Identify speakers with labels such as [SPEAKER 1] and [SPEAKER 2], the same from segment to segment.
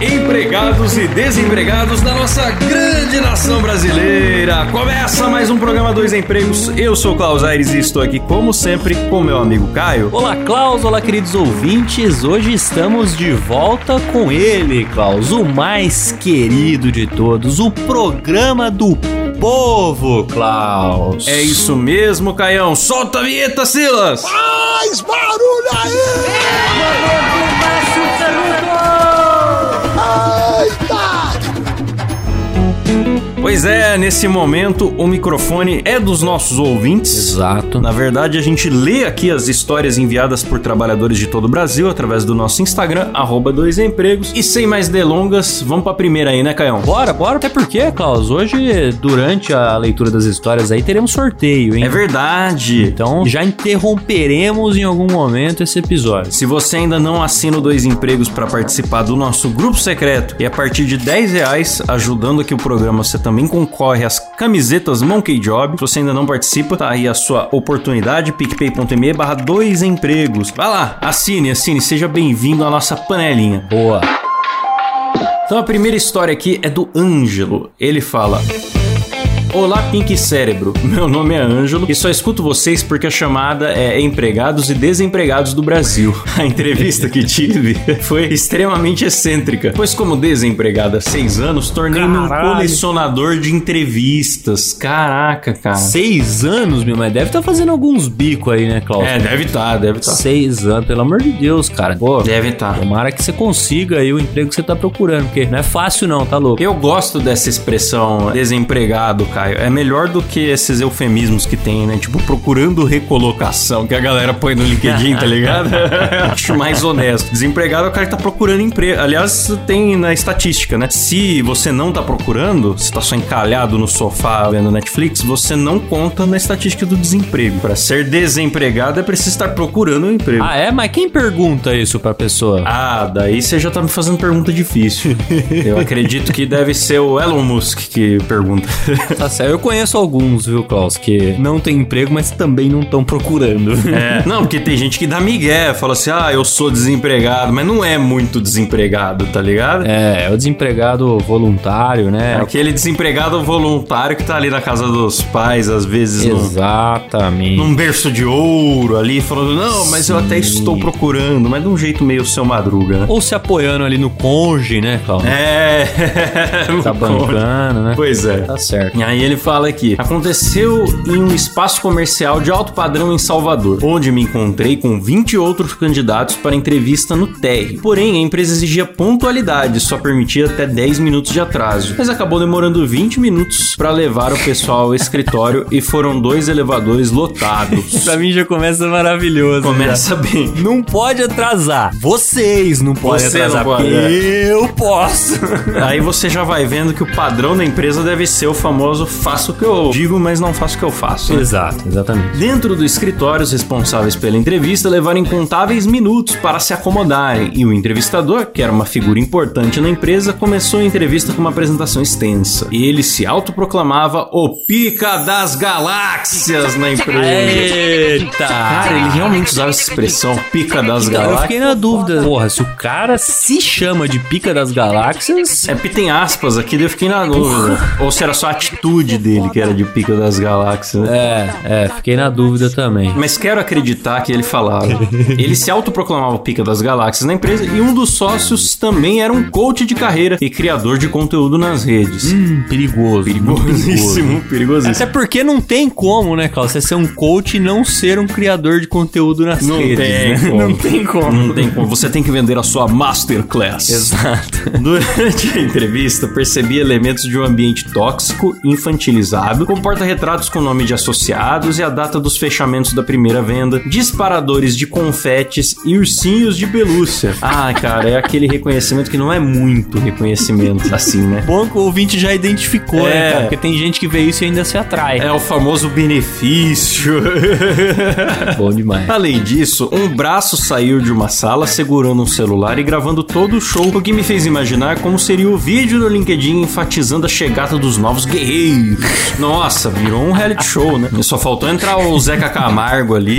[SPEAKER 1] empregados e desempregados da nossa grande nação brasileira! Começa mais um programa Dois Empregos. Eu sou o Klaus Aires e estou aqui, como sempre, com meu amigo Caio.
[SPEAKER 2] Olá, Klaus. Olá, queridos ouvintes. Hoje estamos de volta com ele, Klaus, o mais querido de todos, o programa do povo, Klaus.
[SPEAKER 1] É isso mesmo, Caião. Solta a vinheta, Silas!
[SPEAKER 3] Mais barulho aí! Eita!
[SPEAKER 1] Pois é, nesse momento o microfone é dos nossos ouvintes.
[SPEAKER 2] Exato.
[SPEAKER 1] Na verdade, a gente lê aqui as histórias enviadas por trabalhadores de todo o Brasil através do nosso Instagram, arroba dois empregos. E sem mais delongas, vamos pra primeira aí, né, Caião?
[SPEAKER 2] Bora, bora. Até porque, Klaus, hoje, durante a leitura das histórias aí, teremos sorteio, hein?
[SPEAKER 1] É verdade.
[SPEAKER 2] Então, já interromperemos em algum momento esse episódio.
[SPEAKER 1] Se você ainda não assina o Dois Empregos para participar do nosso grupo secreto e a partir de 10 reais, ajudando aqui o programa, você também concorre às camisetas Monkey Job. Se você ainda não participa, tá aí a sua oportunidade, picpay.me barra dois empregos. Vai lá, assine, assine, seja bem-vindo à nossa panelinha.
[SPEAKER 2] Boa.
[SPEAKER 1] Então a primeira história aqui é do Ângelo. Ele fala... Olá, Pink Cérebro. Meu nome é Ângelo e só escuto vocês porque a chamada é Empregados e Desempregados do Brasil. A entrevista que tive foi extremamente excêntrica, pois, como desempregado há seis anos, tornei-me um colecionador de entrevistas. Caraca, cara.
[SPEAKER 2] Seis anos, meu, mas deve estar fazendo alguns bicos aí, né, Klaus?
[SPEAKER 1] É, deve estar, deve estar.
[SPEAKER 2] Seis anos, pelo amor de Deus, cara. Pô,
[SPEAKER 1] Deve estar.
[SPEAKER 2] tomara que você consiga aí o emprego que você tá procurando, porque não é fácil não, tá louco?
[SPEAKER 1] Eu gosto dessa expressão desempregado, Caio. É melhor do que esses eufemismos que tem, né? Tipo, procurando recolocação, que a galera põe no LinkedIn, tá ligado? Acho mais honesto. Desempregado é o cara que tá procurando emprego. Aliás, tem na estatística, né? Se você não tá procurando, se tá só encalhado no sofá vendo Netflix, você não conta na estatística do desemprego. Pra ser desempregado é preciso estar procurando um emprego.
[SPEAKER 2] Ah, é? Mas quem pergunta isso pra pessoa?
[SPEAKER 1] Ah, daí você já tá me fazendo pergunta difícil. Eu acredito que deve ser o Elon Musk que pergunta.
[SPEAKER 2] Tá certo. Eu conheço alguns, viu, Klaus, que não tem emprego, mas também não estão procurando.
[SPEAKER 1] É, não, porque tem gente que dá migué, fala assim, ah, eu sou desempregado, mas não é muito desempregado, tá ligado?
[SPEAKER 2] É, é o desempregado voluntário,
[SPEAKER 1] É
[SPEAKER 2] né?
[SPEAKER 1] aquele desempregado voluntário que tá ali na casa dos pais, às vezes num,
[SPEAKER 2] Exatamente.
[SPEAKER 1] num berço de ouro ali, falando, não, mas eu até
[SPEAKER 2] Sim.
[SPEAKER 1] estou procurando, mas de um jeito meio seu madruga, né?
[SPEAKER 2] Ou se apoiando ali no conge, né, Klaus?
[SPEAKER 1] É,
[SPEAKER 2] Tá bancando, né?
[SPEAKER 1] Pois é.
[SPEAKER 2] Tá certo.
[SPEAKER 1] E aí ele fala aqui: aconteceu em um espaço comercial de alto padrão em Salvador, onde me encontrei com 20 outros candidatos para entrevista no térreo. Porém, a empresa exigia pontualidade, só permitia até 10 minutos de atraso. Mas acabou demorando 20 minutos para levar o pessoal ao escritório e foram dois elevadores lotados.
[SPEAKER 2] Pra mim já começa maravilhoso.
[SPEAKER 1] Começa bem.
[SPEAKER 2] já. Não pode atrasar. Vocês não podem
[SPEAKER 1] Você não
[SPEAKER 2] atrasar.
[SPEAKER 1] pode,
[SPEAKER 2] porque
[SPEAKER 1] é.
[SPEAKER 2] eu posso.
[SPEAKER 1] Aí você já vai vendo que o padrão da empresa deve ser o famoso faço o que eu digo, mas não faço o que eu faço. né?
[SPEAKER 2] Exato, exatamente.
[SPEAKER 1] Dentro do escritório, os responsáveis pela entrevista levaram incontáveis minutos para se acomodarem e o entrevistador, que era uma figura importante na empresa, começou a entrevista com uma apresentação extensa. Ele se autoproclamava o pica das galáxias na empresa.
[SPEAKER 2] Eita!
[SPEAKER 1] Cara, ele realmente usava essa expressão, pica das
[SPEAKER 2] Então, eu
[SPEAKER 1] galáxias.
[SPEAKER 2] fiquei na dúvida. Porra, se o cara se chama de pica das galáxias.
[SPEAKER 1] É porque tem aspas aqui, daí eu fiquei na dúvida. Ou se era só a dele que era de pica das galáxias. né?
[SPEAKER 2] É, é, fiquei na dúvida também.
[SPEAKER 1] Mas quero acreditar que ele falava. Ele se autoproclamava pica das galáxias na empresa e um dos sócios também era um coach de carreira e criador de conteúdo nas redes.
[SPEAKER 2] Hum, perigoso.
[SPEAKER 1] Perigosíssimo, perigosíssimo.
[SPEAKER 2] Até porque não tem como, né, Klaus? Você ser um coach e não ser um criador de conteúdo nas
[SPEAKER 1] Não
[SPEAKER 2] redes,
[SPEAKER 1] tem
[SPEAKER 2] né? Não tem como.
[SPEAKER 1] Não tem como. Você tem que vender a sua masterclass.
[SPEAKER 2] Exato.
[SPEAKER 1] Durante a entrevista, percebi elementos de um ambiente tóxico e infantilizado, comporta retratos com nome de associados e a data dos fechamentos da primeira venda, disparadores de confetes e ursinhos de pelúcia. Ah, cara, é aquele reconhecimento que não é muito reconhecimento, assim, né?
[SPEAKER 2] Bom que o ouvinte já identificou,
[SPEAKER 1] É.
[SPEAKER 2] né, cara? Porque tem gente que vê isso e ainda se atrai.
[SPEAKER 1] É o famoso benefício.
[SPEAKER 2] Bom demais.
[SPEAKER 1] Além disso, um braço saiu de uma sala segurando um celular e gravando todo o show, o que me fez imaginar como seria o vídeo no LinkedIn enfatizando a chegada dos novos guerreiros. Nossa, virou um reality show, né? Só faltou entrar o Zeca Camargo ali.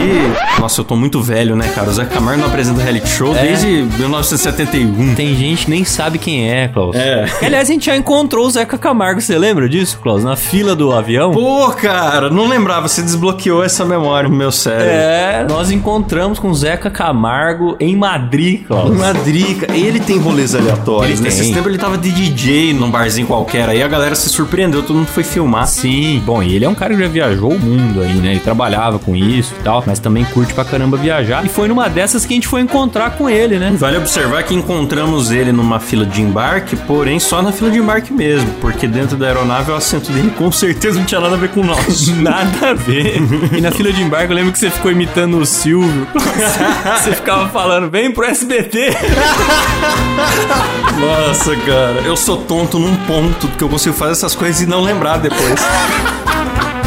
[SPEAKER 1] Nossa, eu tô muito velho, né, cara? O Zeca Camargo não apresenta reality show
[SPEAKER 2] É.
[SPEAKER 1] desde 1971.
[SPEAKER 2] Tem gente que nem sabe quem é, Klaus.
[SPEAKER 1] É.
[SPEAKER 2] Aliás, a gente já encontrou o Zeca Camargo, você lembra disso, Klaus? Na fila do avião?
[SPEAKER 1] Pô, cara, não lembrava, você desbloqueou essa memória no meu cérebro.
[SPEAKER 2] É, nós encontramos com o Zeca Camargo em Madrid, Klaus.
[SPEAKER 1] Madrid, cara, ele tem rolês aleatórios.
[SPEAKER 2] Ele
[SPEAKER 1] Nesse
[SPEAKER 2] tem.
[SPEAKER 1] tempo ele tava de DJ num barzinho qualquer, aí a galera se surpreendeu, todo mundo foi filmar.
[SPEAKER 2] Sim, bom, e ele é um cara que já viajou o mundo aí, né? Ele trabalhava com isso e tal, mas também curte pra caramba viajar. E foi numa dessas que a gente foi encontrar com ele, né?
[SPEAKER 1] Vale observar que encontramos ele numa fila de embarque, porém só na fila de embarque mesmo, porque dentro da aeronave o assento dele com certeza não tinha nada a ver com o nosso.
[SPEAKER 2] Nada a ver. E na fila de embarque eu lembro que você ficou imitando o Silvio. Você ficava falando, vem pro SBT.
[SPEAKER 1] Nossa, cara, eu sou tonto num ponto que eu consigo fazer essas coisas e não lembrar depois.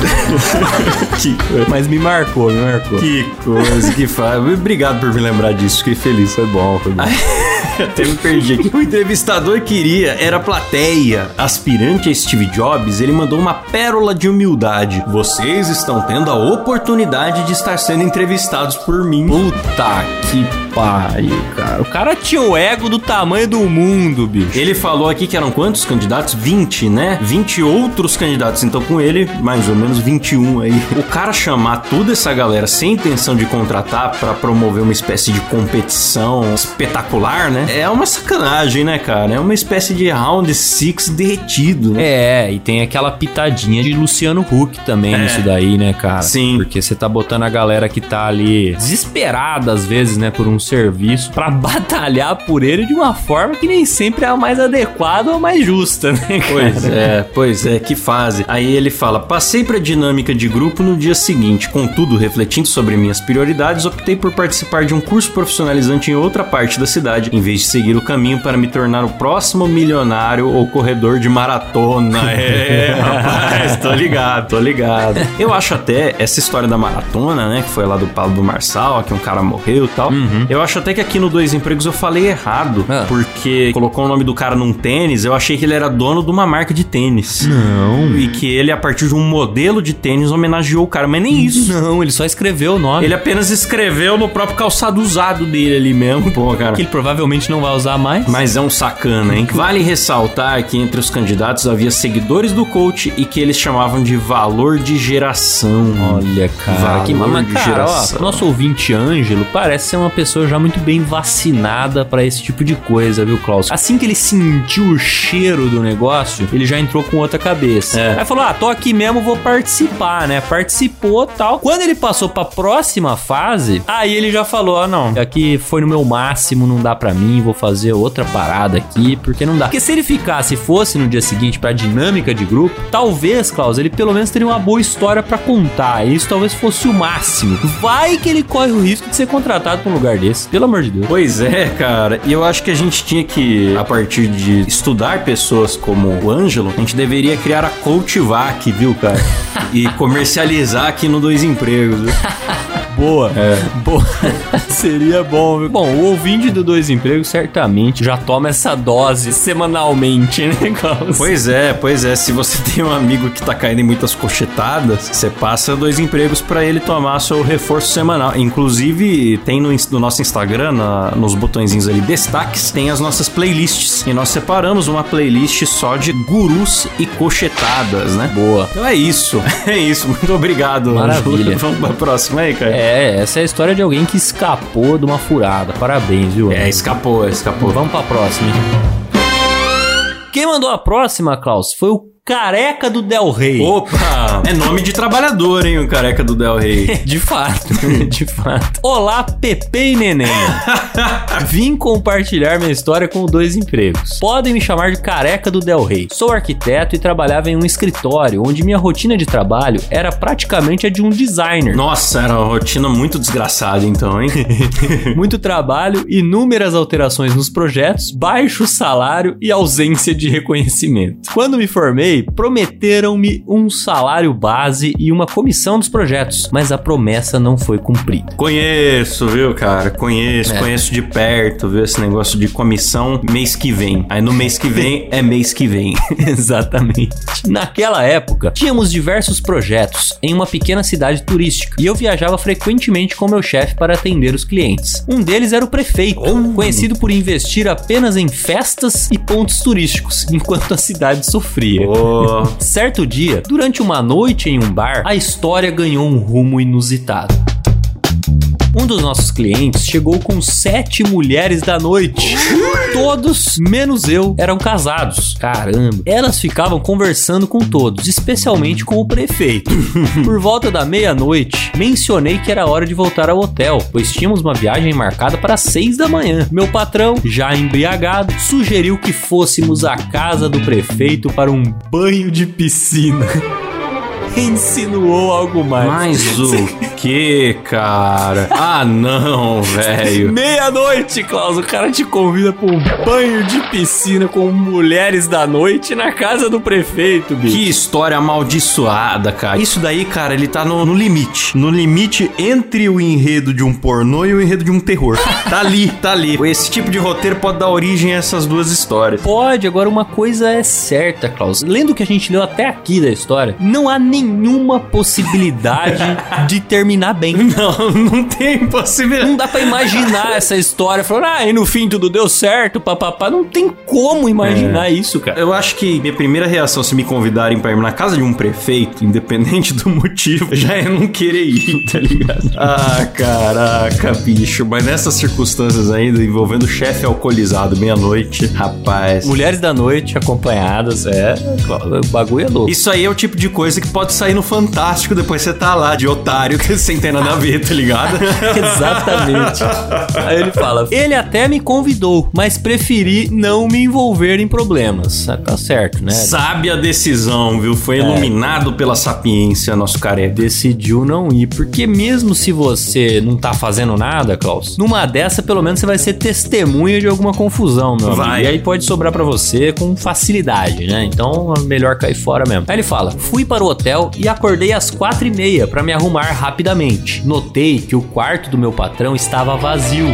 [SPEAKER 1] que,
[SPEAKER 2] Mas me marcou, me marcou.
[SPEAKER 1] que coisa que faz. Obrigado por me lembrar disso, fiquei feliz.
[SPEAKER 2] Foi bom, foi bom.
[SPEAKER 1] Até me perdi aqui. O entrevistador queria era plateia. Aspirante a Steve Jobs, ele mandou uma pérola de humildade. Vocês estão tendo a oportunidade de estar sendo entrevistados por mim.
[SPEAKER 2] Puta que pariu, cara. O cara tinha o ego do tamanho do mundo, bicho.
[SPEAKER 1] Ele falou aqui que eram quantos candidatos? 20, né? 20 outros candidatos. Então, com ele, mais ou menos 21 aí. O cara chamar toda essa galera sem intenção de contratar pra promover uma espécie de competição espetacular, né? É uma sacanagem, né, cara? É uma espécie de round six derretido, né?
[SPEAKER 2] É, e tem aquela pitadinha de Luciano Huck também nisso daí, né, cara?
[SPEAKER 1] Sim.
[SPEAKER 2] Porque você tá botando a galera que tá ali desesperada às vezes, né, por um serviço pra batalhar por ele de uma forma que nem sempre é a mais adequada ou a mais justa, né, cara?
[SPEAKER 1] Pois é, pois é, que fase. Aí ele fala: passei pra dinâmica de grupo no dia seguinte. Contudo, refletindo sobre minhas prioridades, optei por participar de um curso profissionalizante em outra parte da cidade, em vez de seguir o caminho para me tornar o próximo milionário ou corredor de maratona. É, rapaz, tô ligado, tô ligado. Eu acho até essa história da maratona, né? Que foi lá do Paulo do Marçal, que um cara morreu e tal. Eu acho até que aqui no Dois Empregos eu falei errado,
[SPEAKER 2] Ah.
[SPEAKER 1] porque colocou o nome do cara num tênis, eu achei que ele era dono de uma marca de tênis.
[SPEAKER 2] Não.
[SPEAKER 1] E que ele, a partir de um modelo de tênis, homenageou o cara, mas nem isso.
[SPEAKER 2] Não, ele só escreveu o nome.
[SPEAKER 1] Ele apenas escreveu no próprio calçado usado dele ali mesmo. Pô, cara.
[SPEAKER 2] que ele provavelmente não vai usar mais.
[SPEAKER 1] Mas é um sacana, hein? Vale ressaltar que entre os candidatos havia seguidores do coach e que eles chamavam de valor de geração.
[SPEAKER 2] Olha, cara,
[SPEAKER 1] Valor
[SPEAKER 2] que mas,
[SPEAKER 1] de
[SPEAKER 2] cara,
[SPEAKER 1] geração.
[SPEAKER 2] ó, nosso ouvinte Ângelo parece ser uma pessoa já muito bem vacinada pra esse tipo de coisa, viu, Klaus? Assim que ele sentiu o cheiro do negócio, ele já entrou com outra cabeça.
[SPEAKER 1] É.
[SPEAKER 2] Aí falou: "Ah, tô aqui mesmo, vou participar", né? Participou, tal. Quando ele passou pra próxima fase, aí ele já falou: "Ah, não, aqui foi no meu máximo, não dá pra mim, vou fazer outra parada aqui, porque não dá". Porque se ele ficasse e fosse no dia seguinte pra dinâmica de grupo, talvez, Klaus, ele pelo menos teria uma boa história pra contar. E isso talvez fosse o máximo. Vai que ele corre o risco de ser contratado pra um lugar desse. Pelo amor de Deus.
[SPEAKER 1] Pois é, cara. E eu acho que a gente tinha que, a partir de estudar pessoas como o Ângelo, a gente deveria criar a Coachvac, viu, cara? e comercializar aqui no Dois Empregos. viu?
[SPEAKER 2] Boa. Boa. Seria bom, viu? Bom, o ouvinte do Dois Empregos certamente já toma essa dose semanalmente, né, Klaus?
[SPEAKER 1] Pois é, pois é. Se você tem um amigo que tá caindo em muitas cochetadas, você passa dois empregos pra ele tomar seu reforço semanal. Inclusive, tem no, no nosso Instagram, na- nos botõezinhos ali, destaques, tem as nossas playlists. E nós separamos uma playlist só de gurus e cochetadas, né?
[SPEAKER 2] Boa.
[SPEAKER 1] Então é isso. É isso. Muito obrigado.
[SPEAKER 2] Maravilha.
[SPEAKER 1] Vamos pra próxima aí, cara.
[SPEAKER 2] É, essa é a história de alguém que escapou de uma furada. Parabéns, viu?
[SPEAKER 1] É, escapou, escapou.
[SPEAKER 2] Vamos pra próxima. hein? Quem mandou a próxima, Klaus, foi o Careca do Del Rey.
[SPEAKER 1] Opa! É nome de trabalhador, hein, o careca do Del Rey.
[SPEAKER 2] De fato, de fato. Olá, Pepe e Neném. Vim compartilhar minha história com dois empregos. Podem me chamar de careca do Del Rey. Sou arquiteto e trabalhava em um escritório onde minha rotina de trabalho era praticamente a de um designer.
[SPEAKER 1] Nossa, era uma rotina muito desgraçada, então, hein?
[SPEAKER 2] Muito trabalho, inúmeras alterações nos projetos, baixo salário e ausência de reconhecimento. Quando me formei, prometeram-me um salário base e uma comissão dos projetos, mas a promessa não foi cumprida.
[SPEAKER 1] Conheço, viu, cara? Conheço,
[SPEAKER 2] É.
[SPEAKER 1] conheço de perto, viu? Esse negócio de comissão mês que vem. Aí no mês que vem é mês que vem.
[SPEAKER 2] Exatamente. Naquela época, tínhamos diversos projetos em uma pequena cidade turística e eu viajava frequentemente com meu chefe para atender os clientes. Um deles era o prefeito, conhecido por investir apenas em festas e pontos turísticos, enquanto a cidade sofria.
[SPEAKER 1] Ô,
[SPEAKER 2] Certo dia, durante uma noite em um bar, a história ganhou um rumo inusitado. Um dos nossos clientes chegou com sete mulheres da noite. Todos, menos eu, eram casados. Caramba. Elas ficavam conversando com todos, especialmente com o prefeito. Por volta da meia-noite, mencionei que era hora de voltar ao hotel, pois tínhamos uma viagem marcada para seis da manhã. Meu patrão, já embriagado, sugeriu que fôssemos à casa do prefeito para um banho de piscina. Insinuou algo mais.
[SPEAKER 1] mas o que, cara? Ah, não, velho.
[SPEAKER 2] Meia-noite, Klaus, o cara te convida pra um banho de piscina com mulheres da noite na casa do prefeito, bicho.
[SPEAKER 1] Que história amaldiçoada, cara. Isso daí, cara, ele tá no, no limite. No limite entre o enredo de um pornô e o enredo de um terror. tá ali, tá ali. Esse tipo de roteiro pode dar origem a essas duas histórias.
[SPEAKER 2] Pode, agora uma coisa é certa, Klaus. Lendo o que a gente leu até aqui da história, não há nenhuma possibilidade de terminar bem.
[SPEAKER 1] Não, não tem possibilidade.
[SPEAKER 2] Não dá pra imaginar essa história falando, ah, e no fim tudo deu certo, papapá. Não tem como imaginar isso, cara.
[SPEAKER 1] Eu acho que minha primeira reação, se me convidarem pra ir na casa de um prefeito, independente do motivo, já é não querer ir, tá ligado? Ah, caraca, bicho. Mas nessas circunstâncias ainda, envolvendo chefe alcoolizado meia-noite, rapaz.
[SPEAKER 2] Mulheres da noite acompanhadas, é. O bagulho é louco.
[SPEAKER 1] Isso aí é o tipo de coisa que pode sair no Fantástico depois você tá lá, de otário, que sem ter nada a ver, tá ligado?
[SPEAKER 2] Exatamente. Aí ele fala: Ele até me convidou, mas preferi não me envolver em problemas. Ah, Tá certo, né?
[SPEAKER 1] Sabe a decisão, viu? Foi iluminado pela sapiência, nosso careca.
[SPEAKER 2] Decidiu não ir, porque mesmo se você não tá fazendo nada, Klaus, numa dessa pelo menos você vai ser testemunha de alguma confusão, meu amigo.
[SPEAKER 1] Vai.
[SPEAKER 2] E aí pode sobrar pra você com facilidade, né? Então é melhor cair fora mesmo. Aí ele fala: fui para o hotel e acordei às quatro e meia pra me arrumar rapidamente. Notei que o quarto do meu patrão estava vazio.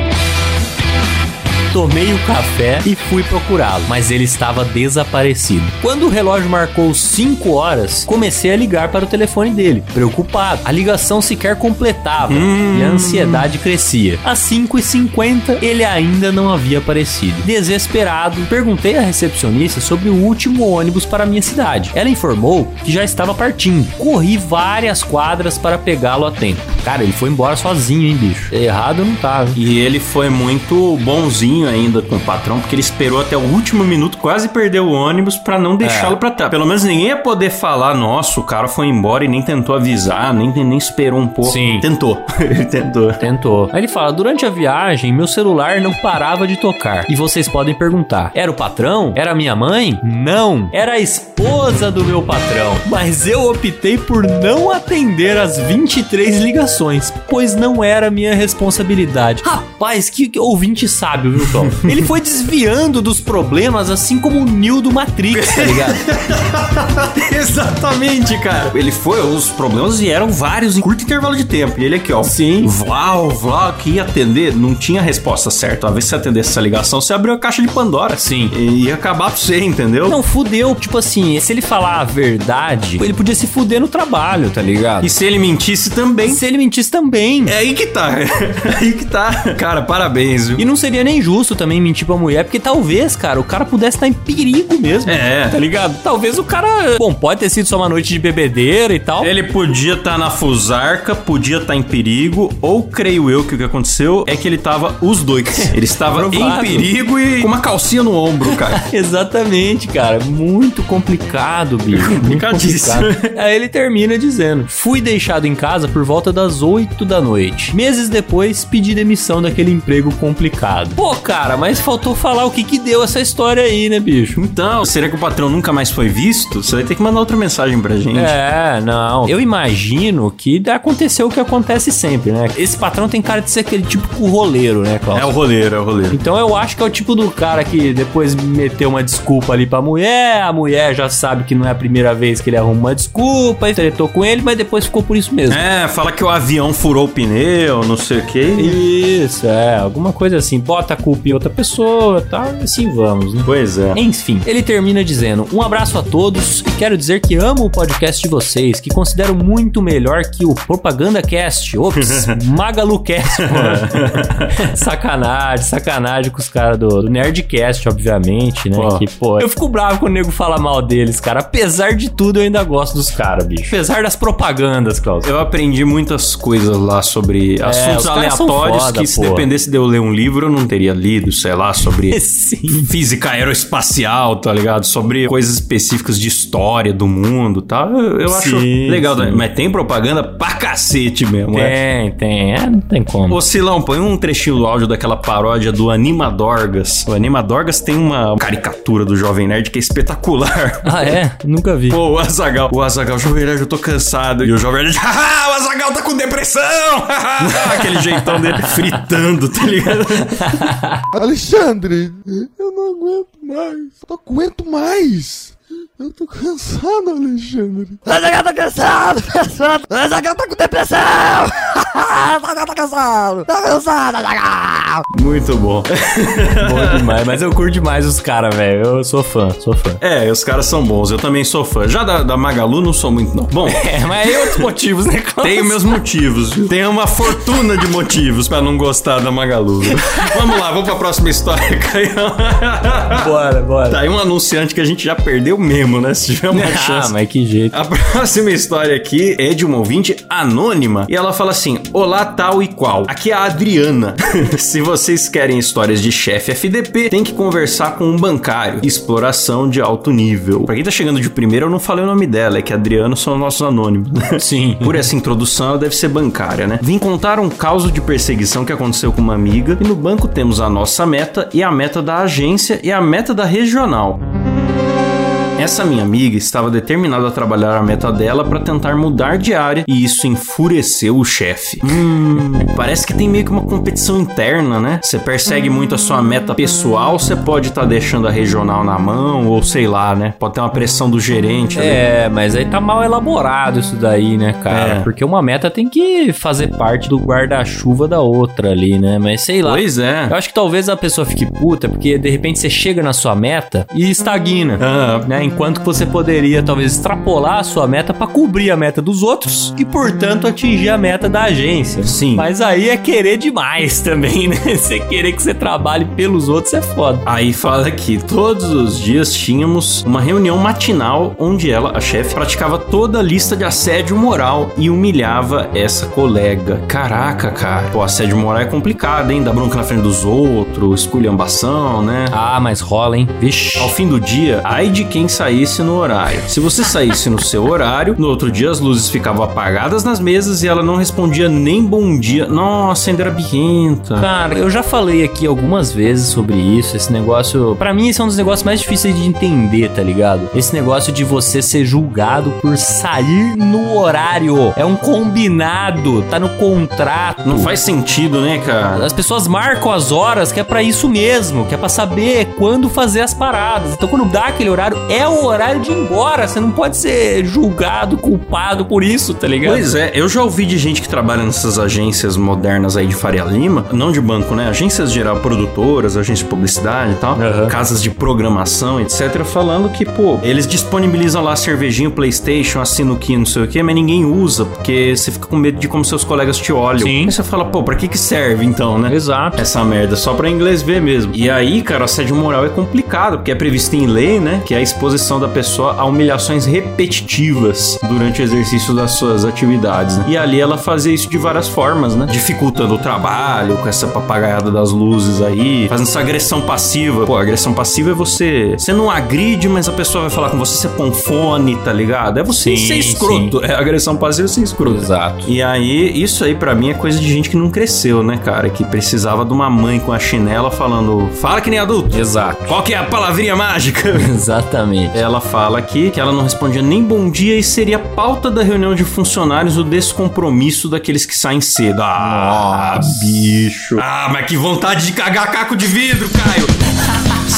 [SPEAKER 2] Tomei o café e fui procurá-lo, mas ele estava desaparecido. Quando o relógio marcou 5 horas, comecei a ligar para o telefone dele, preocupado. A ligação sequer completava e a ansiedade crescia. Às 5h50, ele ainda não havia aparecido. Desesperado, perguntei à recepcionista sobre o último ônibus para a minha cidade. Ela informou que já estava partindo. Corri várias quadras para pegá-lo a tempo. Cara, ele foi embora sozinho, hein, bicho? Errado não tava.
[SPEAKER 1] E ele foi muito bonzinho ainda com o patrão, porque ele esperou até o último minuto, quase perdeu o ônibus pra não deixá-lo pra trás. Pelo menos ninguém ia poder falar, nossa, o cara foi embora e nem tentou avisar, nem, nem esperou um pouco.
[SPEAKER 2] Sim.
[SPEAKER 1] Tentou. ele tentou.
[SPEAKER 2] Tentou. Aí ele fala: durante a viagem, meu celular não parava de tocar. E vocês podem perguntar: era o patrão? Era a minha mãe? Não, era a esposa do meu patrão. Mas eu optei por não atender as 23 ligações, pois não era minha responsabilidade. Rapaz, que, que ouvinte sábio, viu, Ele foi desviando dos problemas assim como o Neo do Matrix, tá ligado?
[SPEAKER 1] Exatamente, cara. Ele foi, os problemas vieram vários em curto intervalo de tempo. E ele aqui, ó.
[SPEAKER 2] Sim.
[SPEAKER 1] Vlau, Vlau, que ia atender, não tinha resposta certa. Uma vez que você atendesse essa ligação, você abriu a caixa de Pandora.
[SPEAKER 2] Sim.
[SPEAKER 1] E ia acabar pra você, entendeu?
[SPEAKER 2] Não, fudeu. Tipo assim, se ele falar a verdade, ele podia se fuder no trabalho, tá ligado?
[SPEAKER 1] E se ele mentisse também.
[SPEAKER 2] se ele mentisse também.
[SPEAKER 1] É aí que tá. É aí que tá. Cara, parabéns, viu?
[SPEAKER 2] E não seria nem justo também mentir pra mulher, porque talvez, cara, o cara pudesse estar em perigo mesmo.
[SPEAKER 1] É.
[SPEAKER 2] Tá ligado? Talvez o cara. Bom, pode ter sido só uma noite de bebedeira e tal.
[SPEAKER 1] Ele podia estar na fusarca, podia estar em perigo, ou creio eu que o que aconteceu é que ele tava os dois. Ele estava em perigo e com uma calcinha no ombro, cara.
[SPEAKER 2] Exatamente, cara. Muito complicado, bicho.
[SPEAKER 1] Complicadíssimo.
[SPEAKER 2] Aí ele termina dizendo: Fui deixado em casa por volta das 8 da noite. Meses depois, pedi demissão daquele emprego complicado. Pô, cara, mas faltou falar o que que deu essa história aí, né, bicho?
[SPEAKER 1] Então, será que o patrão nunca mais foi visto? Você vai ter que mandar outra mensagem pra gente.
[SPEAKER 2] É, não. Eu imagino que aconteceu o que acontece sempre, né? Esse patrão tem cara de ser aquele tipo roleiro, né, Klaus?
[SPEAKER 1] É o roleiro, é o roleiro.
[SPEAKER 2] Então eu acho que é o tipo do cara que depois meteu uma desculpa ali pra mulher, a mulher já sabe que não é a primeira vez que ele arruma uma desculpa, tretou com ele, mas depois ficou por isso mesmo.
[SPEAKER 1] É, fala que o avião furou o pneu, não sei o quê.
[SPEAKER 2] Isso, é, alguma coisa assim, bota a culpa em outra pessoa, tá? E assim vamos, né?
[SPEAKER 1] Pois é.
[SPEAKER 2] Enfim, ele termina dizendo: Um abraço a todos e quero dizer que amo o podcast de vocês, que considero muito melhor que o Propaganda Cast. Ops, Magalu Cast, sacanagem, sacanagem com os caras do, do Nerdcast, obviamente, né?
[SPEAKER 1] Pô.
[SPEAKER 2] Que, pô, eu fico bravo quando o nego fala mal deles, cara. Apesar de tudo, eu ainda gosto dos caras, bicho. Apesar das propagandas, Klaus.
[SPEAKER 1] Eu aprendi muitas coisas lá sobre assuntos
[SPEAKER 2] os caras são
[SPEAKER 1] aleatórios
[SPEAKER 2] foda,
[SPEAKER 1] que se
[SPEAKER 2] pô.
[SPEAKER 1] dependesse de eu ler um livro, eu não teria lido, sei lá, sobre física aeroespacial, tá ligado? Sobre coisas específicas de história do mundo, tá? Eu, eu acho
[SPEAKER 2] Sim,
[SPEAKER 1] legal
[SPEAKER 2] sim.
[SPEAKER 1] também. Mas tem propaganda pra cacete mesmo, é.
[SPEAKER 2] Tem, tem. É, não tem como.
[SPEAKER 1] Ô Silão, põe um trechinho do áudio daquela paródia do Animadorgas. O Animadorgas tem uma caricatura do Jovem Nerd que é espetacular.
[SPEAKER 2] Ah, é? Nunca vi.
[SPEAKER 1] Pô, o Azagal. O Azagal, Jovem Nerd, eu tô cansado. E o Jovem Nerd, haha, o Azagal tá com depressão. Aquele jeitão dele fritando, tá ligado?
[SPEAKER 3] Alexandre, eu não aguento mais. Eu não aguento mais. Eu tô cansado, Alexandre.
[SPEAKER 4] Zagal tá cansado, cansado. Zagal tá com depressão. Tá. Tá.
[SPEAKER 1] Muito bom.
[SPEAKER 2] Bom demais, mas eu curto demais os caras, velho. Eu sou fã, sou fã.
[SPEAKER 1] É, os caras são bons. Eu também sou fã. Já da, da Magalu não sou muito, não. Bom,
[SPEAKER 2] É, mas aí outros motivos, né, Klaus?
[SPEAKER 1] tenho meus motivos. viu? Tenho uma fortuna de motivos pra não gostar da Magalu. viu? Vamos lá, vamos pra próxima história, Caião.
[SPEAKER 2] Bora, bora.
[SPEAKER 1] Tá aí um anunciante que a gente já perdeu mesmo, né? Se tiver uma
[SPEAKER 2] Ah,
[SPEAKER 1] chance.
[SPEAKER 2] mas que jeito.
[SPEAKER 1] A próxima história aqui é de uma ouvinte anônima e ela fala assim: Olá, tal e qual. Aqui é a Adriana. Se vocês querem histórias de chefe FDP, tem que conversar com um bancário. Exploração de alto nível. Pra quem tá chegando de primeira, eu não falei o nome dela, é que Adriano são nossos anônimos.
[SPEAKER 2] Sim.
[SPEAKER 1] Por essa introdução, ela deve ser bancária, né? Vim contar um caso de perseguição que aconteceu com uma amiga e no banco temos a nossa meta e a meta da agência e a meta da regional. Essa minha amiga estava determinada a trabalhar a meta dela para tentar mudar de área e isso enfureceu o chefe. Hum, parece que tem meio que uma competição interna, né? Você persegue muito a sua meta pessoal, você pode estar deixando a regional na mão ou sei lá, né? Pode ter uma pressão do gerente. ali.
[SPEAKER 2] É, mas aí tá mal elaborado isso daí, né, cara?
[SPEAKER 1] É.
[SPEAKER 2] Porque uma meta tem que fazer parte do guarda-chuva da outra ali, né? Mas sei lá.
[SPEAKER 1] Pois é.
[SPEAKER 2] Eu acho que talvez a pessoa fique puta porque de repente você chega na sua meta e estagna,
[SPEAKER 1] Ah,
[SPEAKER 2] né? Enquanto que você poderia talvez extrapolar a sua meta pra cobrir a meta dos outros e, portanto, atingir a meta da agência.
[SPEAKER 1] Sim.
[SPEAKER 2] Mas aí é querer demais também, né? Você querer que você trabalhe pelos outros é foda.
[SPEAKER 1] Aí fala que todos os dias tínhamos uma reunião matinal onde ela, a chefe, praticava toda a lista de assédio moral e humilhava essa colega. Caraca, cara. Pô, assédio moral é complicado, hein? Dar bronca na frente dos outros, esculhambação, né?
[SPEAKER 2] Ah, mas rola, hein? Vixe.
[SPEAKER 1] Ao fim do dia, ai de quem saísse no horário. Se você saísse no seu horário, no outro dia as luzes ficavam apagadas nas mesas e ela não respondia nem bom dia. Nossa, ainda era birrenta.
[SPEAKER 2] Cara, eu já falei aqui algumas vezes sobre isso. Esse negócio. Pra mim, esse é um dos negócios mais difíceis de entender, tá ligado? Esse negócio de você ser julgado por sair no horário. É um combinado, tá no contrato.
[SPEAKER 1] Não faz sentido, né, cara?
[SPEAKER 2] As pessoas marcam as horas que é pra isso mesmo, que é pra saber quando fazer as paradas. Então, quando dá aquele horário, é o horário de ir embora. Você não pode ser julgado, culpado por isso, tá ligado?
[SPEAKER 1] Pois é, eu já ouvi de gente que trabalha nessas agências modernas aí de Faria Lima, não de banco, né? Agências geral, produtoras, agências de publicidade e tal,
[SPEAKER 2] Aham.
[SPEAKER 1] casas de programação, etc., falando que, pô, eles disponibilizam lá cervejinho, Playstation, assino que não sei o que, mas ninguém usa, porque você fica com medo de como seus colegas te olham.
[SPEAKER 2] Sim.
[SPEAKER 1] Aí você fala, pô, pra que que serve então, né?
[SPEAKER 2] Exato.
[SPEAKER 1] essa merda, só pra inglês ver mesmo. E aí, cara, assédio moral é complicado, porque é previsto em lei, né? Que a exposição da pessoa a humilhações repetitivas durante o exercício das suas atividades, né? E ali ela fazia isso de várias formas, né? Dificultando o trabalho, com essa papagaiada das luzes aí, fazendo essa agressão passiva. Pô, agressão passiva é você. Você não agride, mas a pessoa vai falar com você, você põe um fone, tá ligado? É você
[SPEAKER 2] Sim,
[SPEAKER 1] ser escroto. É agressão passiva é ser escroto.
[SPEAKER 2] Exato.
[SPEAKER 1] E aí, isso aí pra mim é coisa de gente que não cresceu, né, cara? Que precisava de uma mãe com a chinela falando, fala que nem adulto.
[SPEAKER 2] Exato.
[SPEAKER 1] Qual que é a palavrinha mágica?
[SPEAKER 2] Exatamente.
[SPEAKER 1] Ela fala aqui que ela não respondia nem bom dia e seria pauta da reunião de funcionários o descompromisso daqueles que saem cedo. Ah,
[SPEAKER 2] Nossa.
[SPEAKER 1] bicho. Ah, mas que vontade de cagar caco de vidro, Caio.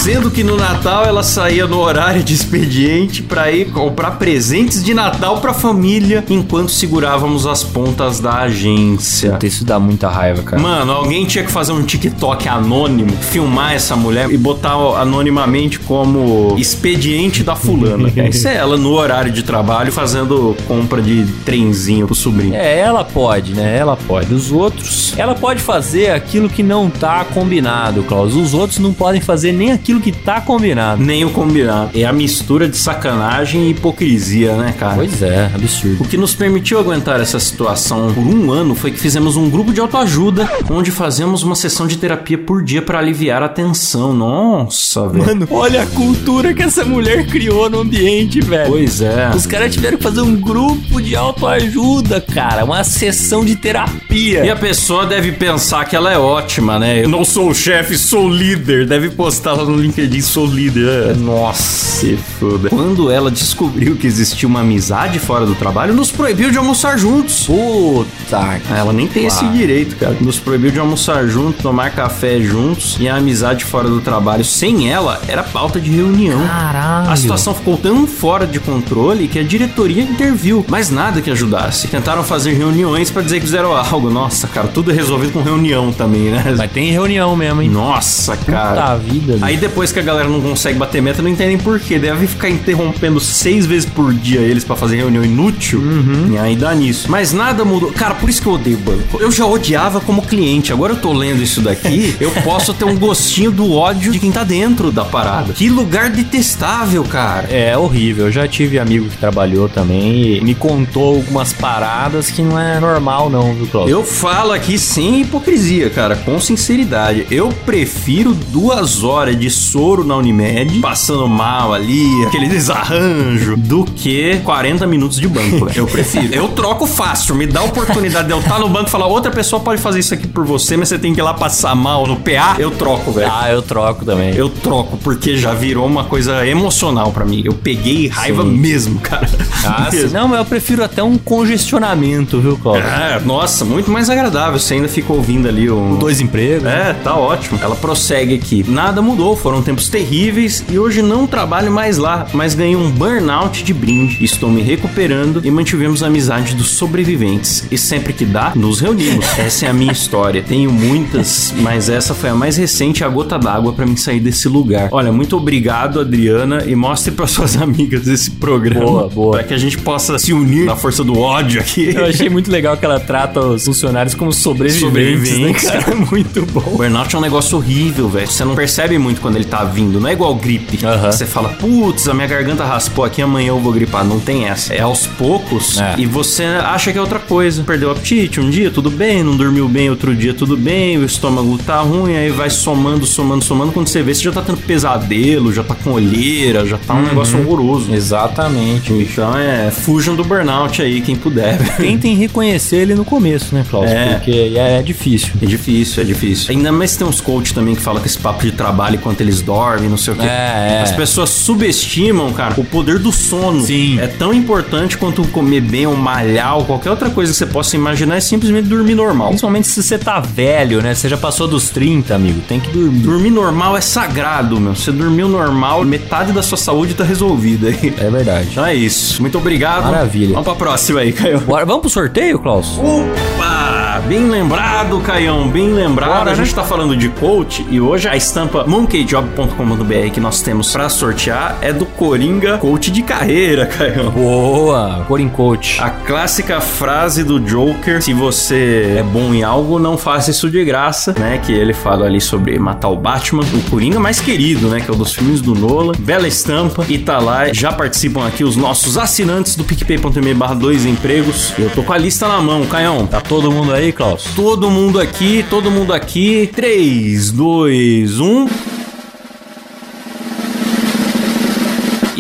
[SPEAKER 1] Sendo que no Natal ela saía no horário de expediente pra ir comprar presentes de Natal pra família enquanto segurávamos as pontas da agência.
[SPEAKER 2] Puta, Isso dá muita raiva, cara.
[SPEAKER 1] Mano, alguém tinha que fazer um TikTok anônimo, filmar essa mulher e botar anonimamente como expediente da fulana. Isso é ela no horário de trabalho fazendo compra de trenzinho pro sobrinho.
[SPEAKER 2] É, ela pode, né? Ela pode. Os outros, ela pode fazer aquilo que não tá combinado, Klaus. Os outros não podem fazer nem aquilo que tá combinado.
[SPEAKER 1] Nem o combinado. É a mistura de sacanagem e hipocrisia, né, cara?
[SPEAKER 2] Pois é, absurdo.
[SPEAKER 1] O que nos permitiu aguentar essa situação por um ano foi que fizemos um grupo de autoajuda, onde fazemos uma sessão de terapia por dia pra aliviar a tensão. Nossa, velho.
[SPEAKER 2] Mano, olha a cultura que essa mulher criou no ambiente, velho.
[SPEAKER 1] Pois é.
[SPEAKER 2] Os caras tiveram que fazer um grupo de autoajuda, cara. Uma sessão de terapia.
[SPEAKER 1] E a pessoa deve pensar que ela é ótima, né? Eu não sou o chefe, sou o líder. Deve postar lá no LinkedIn, sou líder. É. Nossa, se foda. Quando ela descobriu que existia uma amizade fora do trabalho, nos proibiu de almoçar juntos.
[SPEAKER 2] Puta.
[SPEAKER 1] Ela nem tem esse
[SPEAKER 2] Claro.
[SPEAKER 1] direito, cara. Nos proibiu de almoçar juntos, tomar café juntos e a amizade fora do trabalho sem ela era pauta de reunião.
[SPEAKER 2] Caralho.
[SPEAKER 1] A situação ficou tão fora de controle que a diretoria interviu, mas nada que ajudasse. Tentaram fazer reuniões pra dizer que fizeram algo. Nossa, cara, tudo é resolvido com reunião também, né?
[SPEAKER 2] Mas tem reunião mesmo, hein?
[SPEAKER 1] Nossa,
[SPEAKER 2] Puta
[SPEAKER 1] cara.
[SPEAKER 2] vida.
[SPEAKER 1] Aí depois que a galera não consegue bater meta, não entendem por quê. Deve ficar interrompendo seis vezes por dia eles pra fazer reunião inútil.
[SPEAKER 2] Uhum.
[SPEAKER 1] E aí dá nisso. Mas nada mudou. Cara, por isso que eu odeio banco. Eu já odiava como cliente. Agora eu tô lendo isso daqui, eu posso ter um gostinho do ódio de quem tá dentro da parada. Que lugar detestável, cara.
[SPEAKER 2] É horrível. Eu já tive amigo que trabalhou também e me contou algumas paradas que não é normal, não, viu, Cláudio?
[SPEAKER 1] Eu falo aqui sem hipocrisia, cara, com sinceridade. Eu prefiro duas horas de soro na Unimed, passando mal ali, aquele desarranjo, do que 40 minutos de banco. velho. Eu prefiro. Eu troco fácil, me dá a oportunidade de eu estar no banco e falar, outra pessoa pode fazer isso aqui por você, mas você tem que ir lá passar mal no PA. Eu troco, velho.
[SPEAKER 2] Ah, eu troco também.
[SPEAKER 1] Eu troco, porque já virou uma coisa emocional pra mim. Eu peguei raiva
[SPEAKER 2] Sim.
[SPEAKER 1] mesmo, cara.
[SPEAKER 2] Ah.
[SPEAKER 1] Mesmo.
[SPEAKER 2] Não, mas eu prefiro até um congestionamento, viu, Cláudio?
[SPEAKER 1] É, nossa, muito mais agradável. Você ainda fica ouvindo ali um.
[SPEAKER 2] Dois empregos.
[SPEAKER 1] É, tá ótimo. Ela prossegue aqui. Nada mudou, foram tempos terríveis e hoje não trabalho mais lá, mas ganhei um burnout de brinde. Estou me recuperando e mantivemos a amizade dos sobreviventes. E sempre que dá, nos reunimos. Essa é a minha história. Tenho muitas, mas essa foi a mais recente, a gota d'água pra mim sair desse lugar. Olha, muito obrigado, Adriana, e mostre para suas amigas esse programa.
[SPEAKER 2] Boa, boa.
[SPEAKER 1] Pra que a gente possa se unir na força do ódio aqui.
[SPEAKER 2] Eu achei muito legal que ela trata os funcionários como sobreviventes,
[SPEAKER 1] Sobreviventes.
[SPEAKER 2] né, cara? Muito bom.
[SPEAKER 1] O burnout é um negócio horrível, velho. Você não percebe muito quando ele tá vindo. Não é igual gripe.
[SPEAKER 2] Aham.
[SPEAKER 1] Você fala, putz, a minha garganta raspou aqui, amanhã eu vou gripar. Não tem essa. É aos poucos
[SPEAKER 2] É.
[SPEAKER 1] e você acha que é outra coisa. Perdeu o apetite um dia, tudo bem. Não dormiu bem outro dia, tudo bem. O estômago tá ruim, aí vai somando, somando, somando. Quando você vê, você já tá tendo pesadelo, já tá com olheira, já tá um negócio horroroso.
[SPEAKER 2] Exatamente.
[SPEAKER 1] Então é, fujam do burnout aí, quem puder.
[SPEAKER 2] Tentem reconhecer ele no começo, né, Cláudio?
[SPEAKER 1] É.
[SPEAKER 2] Porque é, é difícil.
[SPEAKER 1] É difícil, é difícil. Ainda mais tem uns coach também que falam que esse papo de trabalho enquanto eles eles dormem, não sei o quê.
[SPEAKER 2] É, é.
[SPEAKER 1] As pessoas subestimam, cara, o poder do sono.
[SPEAKER 2] Sim.
[SPEAKER 1] É tão importante quanto comer bem ou malhar ou qualquer outra coisa que você possa imaginar é simplesmente dormir normal.
[SPEAKER 2] Principalmente se você tá velho, né? Você já passou dos 30, amigo. Tem que dormir.
[SPEAKER 1] Dormir normal é sagrado, meu. Você dormiu normal, metade da sua saúde tá resolvida aí.
[SPEAKER 2] É verdade.
[SPEAKER 1] Então é isso. Muito obrigado.
[SPEAKER 2] Maravilha.
[SPEAKER 1] Vamos pra próxima aí, Caio.
[SPEAKER 2] Bora, vamos pro sorteio, Klaus?
[SPEAKER 1] Opa! Bem lembrado, Caião, bem lembrado.
[SPEAKER 2] Bora,
[SPEAKER 1] a gente
[SPEAKER 2] né?
[SPEAKER 1] tá falando de coach e hoje a estampa monkeyjob.com.br que nós temos pra sortear é do Coringa Coach de Carreira, Caião.
[SPEAKER 2] Boa! Corin Coach.
[SPEAKER 1] A clássica frase do Joker, se você é bom em algo, não faça isso de graça, né? Que ele fala ali sobre matar o Batman, o Coringa mais querido, né? Que é o dos filmes do Nolan. Bela estampa e tá lá. Já participam aqui os nossos assinantes do picpay.me barra dois empregos. Eu tô com a lista na mão, Caião.
[SPEAKER 2] Tá todo mundo aí, Klaus?
[SPEAKER 1] Todo mundo aqui, todo mundo aqui. 3, 2, 1.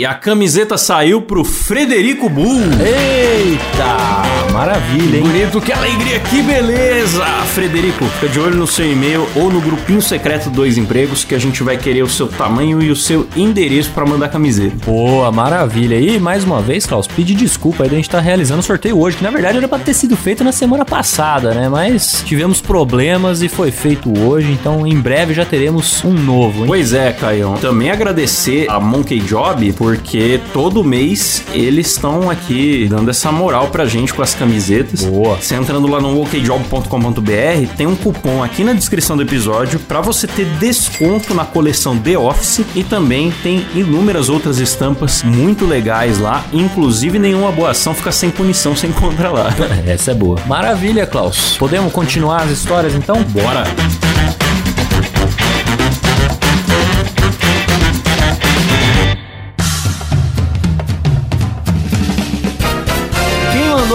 [SPEAKER 1] E a camiseta saiu pro Frederico Bull.
[SPEAKER 2] Eita! Maravilha, hein?
[SPEAKER 1] Bonito, que alegria, que beleza! Frederico, fica de olho no seu e-mail ou no grupinho secreto Dois Empregos que a gente vai querer o seu tamanho e o seu endereço pra mandar camiseta.
[SPEAKER 2] Boa, maravilha. E mais uma vez, Klaus, pedi desculpa aí da gente estar realizando o sorteio hoje, que na verdade era pra ter sido feito na semana passada, né? Mas tivemos problemas e foi feito hoje, então em breve já teremos um novo, hein?
[SPEAKER 1] Pois é, Caião. Também agradecer a Monkey Job, porque todo mês eles estão aqui dando essa moral pra gente com as camisetas.
[SPEAKER 2] Boa.
[SPEAKER 1] Você entrando lá no okjob.com.br, tem um cupom aqui na descrição do episódio pra você ter desconto na coleção The Office e também tem inúmeras outras estampas muito legais lá, inclusive nenhuma boa ação fica sem punição sem encontra lá.
[SPEAKER 2] Essa é boa. Maravilha, Klaus. Podemos continuar as histórias então?
[SPEAKER 1] Bora!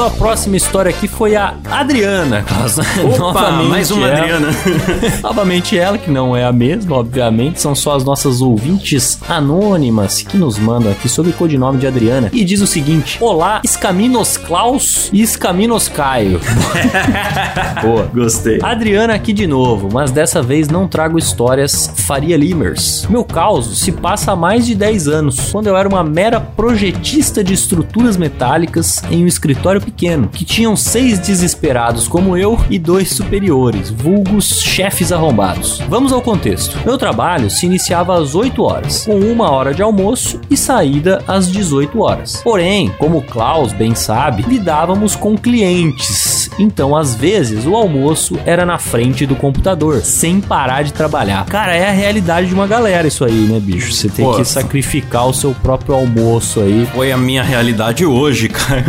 [SPEAKER 2] A próxima história aqui foi a Adriana, Klaus.
[SPEAKER 1] Opa, mais uma
[SPEAKER 2] ela.
[SPEAKER 1] Adriana.
[SPEAKER 2] Novamente ela, que não é a mesma, obviamente, são só as nossas ouvintes anônimas que nos mandam aqui sobre o codinome de Adriana. E diz o seguinte: Olá, Escaminos Klaus e Escaminos Caio. Boa.
[SPEAKER 1] Gostei.
[SPEAKER 2] Adriana aqui de novo, mas dessa vez não trago histórias Faria Limers. Meu caos se passa há mais de 10 anos, quando eu era uma mera projetista de estruturas metálicas em um escritório pequeno, que tinham seis desesperados como eu e dois superiores, vulgos chefes arrombados. Vamos ao contexto. Meu trabalho se iniciava às 8 horas, com uma hora de almoço e saída às 18 horas. Porém, como o Klaus bem sabe, lidávamos com clientes, então às vezes o almoço era na frente do computador, sem parar de trabalhar. Cara, é a realidade de uma galera isso aí, né, bicho? Você tem
[SPEAKER 1] Pô.
[SPEAKER 2] que sacrificar o seu próprio almoço aí
[SPEAKER 1] Foi a minha realidade hoje, cara.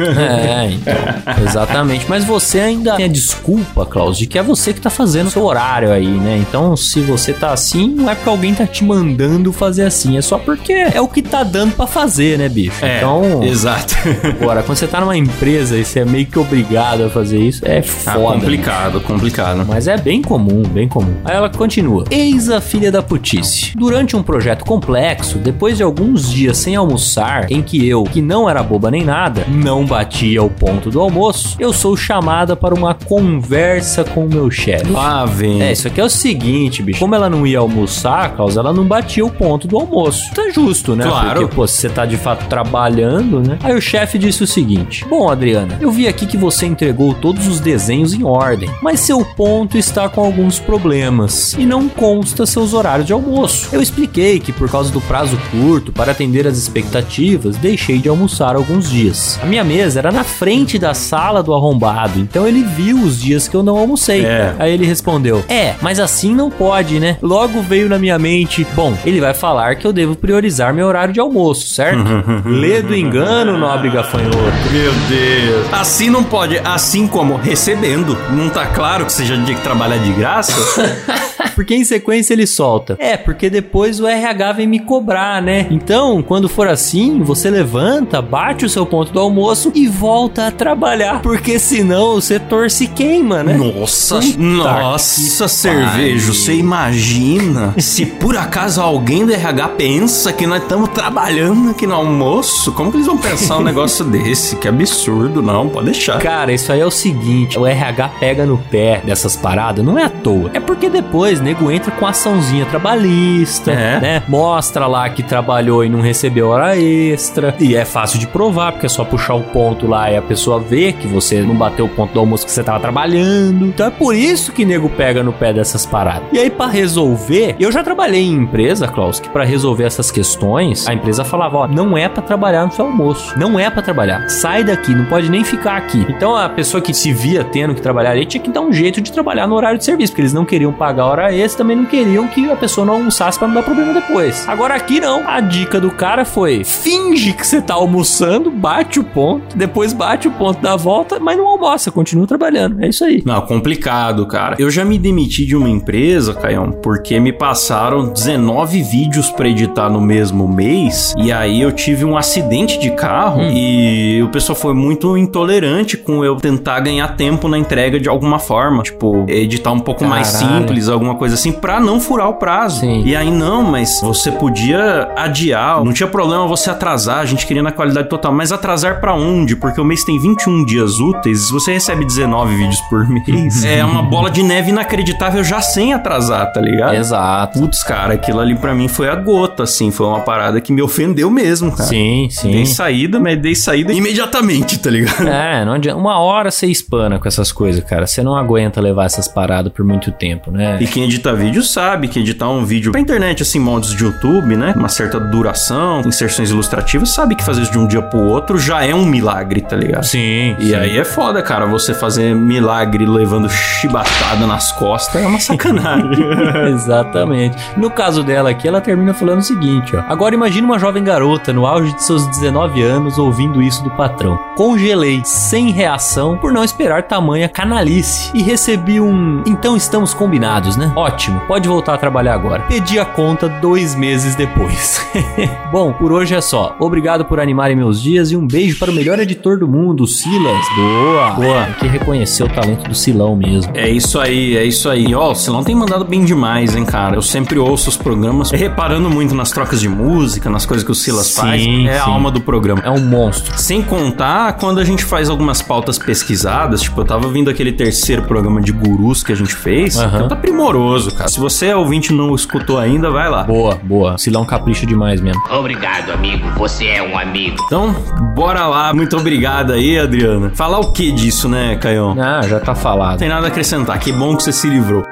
[SPEAKER 2] é, exatamente. Mas você ainda tem a desculpa, Klaus, de que é você que tá fazendo o seu horário aí, né? Então, se você tá assim, não é porque alguém tá te mandando fazer assim, é só porque é o que tá dando pra fazer, né, bicho?
[SPEAKER 1] É,
[SPEAKER 2] então,
[SPEAKER 1] exato.
[SPEAKER 2] agora, quando você tá numa empresa e você é meio que obrigado a fazer isso, é
[SPEAKER 1] Tá
[SPEAKER 2] foda.
[SPEAKER 1] complicado, complicado.
[SPEAKER 2] Mas é bem comum, bem comum. Aí ela continua. Eis a filha da putice. Durante um projeto complexo, depois de alguns dias sem almoçar, em que eu, que não era boba nem nada, não batia o ponto do almoço, eu sou chamada para uma conversa com o meu chefe.
[SPEAKER 1] Lá vem.
[SPEAKER 2] É, isso aqui é o seguinte, bicho. Como ela não ia almoçar, causa ela não batia o ponto do almoço. Tá justo, né?
[SPEAKER 1] Claro.
[SPEAKER 2] Porque, pô, você tá de fato trabalhando, né? Aí o chefe disse o seguinte: Bom, Adriana, eu vi aqui que você entregou todos os desenhos em ordem, mas seu ponto está com alguns problemas e não consta seus horários de almoço. Eu expliquei que por causa do prazo curto para atender as expectativas, deixei de almoçar alguns dias. A minha mesa era na frente da sala do arrombado, então ele viu os dias que eu não almocei.
[SPEAKER 1] É.
[SPEAKER 2] Aí ele respondeu: É, mas assim não pode, né? Logo veio na minha mente: Bom, ele vai falar que eu devo priorizar meu horário de almoço, certo? Lê do engano, nobre gafanhoto.
[SPEAKER 1] Meu Deus. Assim não pode, assim como recebendo. Não tá claro que você já tinha que trabalhar de graça?
[SPEAKER 2] Porque em sequência ele solta. É, porque depois o RH vem me cobrar, né? Então, quando for assim, você levanta, bate o seu ponto do almoço e volta a trabalhar. Porque senão o setor se queima, né?
[SPEAKER 1] Nossa,
[SPEAKER 2] Puta
[SPEAKER 1] nossa, cervejo. Você imagina se por acaso alguém do RH pensa que nós estamos trabalhando aqui no almoço? Como que eles vão pensar um negócio desse? Que absurdo, não, pode deixar.
[SPEAKER 2] Cara, isso aí é o seguinte, seguinte: o RH pega no pé dessas paradas, não é à toa. É porque depois nego entra com açãozinha trabalhista,
[SPEAKER 1] É.
[SPEAKER 2] né? Mostra lá que trabalhou e não recebeu hora extra. E é fácil de provar, porque é só puxar o ponto lá e a pessoa vê que você não bateu o ponto do almoço que você tava trabalhando. Então é por isso que nego pega no pé dessas paradas. E aí, pra resolver, eu já trabalhei em empresa, Klaus, que pra resolver essas questões, a empresa falava: ó, não é pra trabalhar no seu almoço. Não é pra trabalhar. Sai daqui, não pode nem ficar aqui. Então a pessoa que se via tendo que trabalhar ali tinha que dar um jeito de trabalhar no horário de serviço, porque eles não queriam pagar hora extra, também não queriam que a pessoa não almoçasse pra não dar problema depois. Agora aqui não. A dica do cara foi: finge que você tá almoçando, bate o ponto, depois bate o ponto da volta, mas não almoça, continua trabalhando. É isso aí.
[SPEAKER 1] Não, complicado, cara. Eu já me demiti de uma empresa, Caião, porque me passaram 19 vídeos pra editar no mesmo mês. E aí eu tive um acidente de carro e o pessoal foi muito intolerante com eu tentar ganhar tempo na entrega de alguma forma. Tipo, editar um pouco mais
[SPEAKER 2] Caralho.
[SPEAKER 1] simples, alguma coisa assim, pra não furar o prazo.
[SPEAKER 2] Sim.
[SPEAKER 1] E aí, não, mas você podia adiar, não tinha problema você atrasar, a gente queria na qualidade total. Mas atrasar pra onde? Porque o mês tem 21 dias úteis, se você recebe 19 vídeos por mês, é uma bola de neve inacreditável já sem atrasar, tá ligado?
[SPEAKER 2] Exato.
[SPEAKER 1] Putz, cara, aquilo ali pra mim foi a gota, assim, foi uma parada que me ofendeu mesmo, cara.
[SPEAKER 2] Sim, sim.
[SPEAKER 1] Dei saída, mas dei saída imediatamente, tá ligado?
[SPEAKER 2] É, não adianta. Uma hora você espana com essas coisas, cara. Você não aguenta levar essas paradas por muito tempo, né?
[SPEAKER 1] E quem edita vídeo sabe que editar um vídeo pra internet, assim, modos de YouTube, né? Uma certa duração, inserções ilustrativas, sabe que fazer isso de um dia pro outro já é um milagre, tá ligado?
[SPEAKER 2] Sim.
[SPEAKER 1] E aí é foda, cara. Você fazer milagre levando chibatada nas costas é uma sacanagem.
[SPEAKER 2] Exatamente. No caso dela aqui, ela termina falando o seguinte, ó. Agora imagine uma jovem garota no auge de seus 19 anos ouvindo isso do patrão. Congelei, sem reação, por não esperar tamanha canalice. E recebi um... Então estamos combinados, né? Ótimo, pode voltar a trabalhar agora. Pedi a conta dois meses depois. Bom, por hoje é só. Obrigado por animarem meus dias e um beijo para o melhor editor do mundo, Silas. Boa.
[SPEAKER 1] Boa.
[SPEAKER 2] Tem que reconhecer o talento do Silão mesmo.
[SPEAKER 1] É isso aí, é isso aí. Ó, o Silão tem mandado bem demais, hein, cara. Eu sempre ouço os programas reparando muito nas trocas de música, nas coisas que o Silas
[SPEAKER 2] Sim,
[SPEAKER 1] faz. É a
[SPEAKER 2] sim.
[SPEAKER 1] alma do programa.
[SPEAKER 2] É um monstro.
[SPEAKER 1] Sem contar quando a gente faz algumas pautas pesquisadas, tipo, eu tava vindo aquele terceiro programa de gurus que a gente fez,
[SPEAKER 2] Aham.
[SPEAKER 1] então tá primoroso, cara. Se você é ouvinte e não escutou ainda, vai lá.
[SPEAKER 2] Boa, boa. Silão capricha demais mesmo.
[SPEAKER 5] Obrigado, amigo. Você é um amigo.
[SPEAKER 1] Então, bora lá. Muito obrigado aí, Adriana. Falar o que disso, né, Caião? Não
[SPEAKER 2] Ah, já tá falado.
[SPEAKER 1] tem nada a acrescentar. Que bom que você se livrou.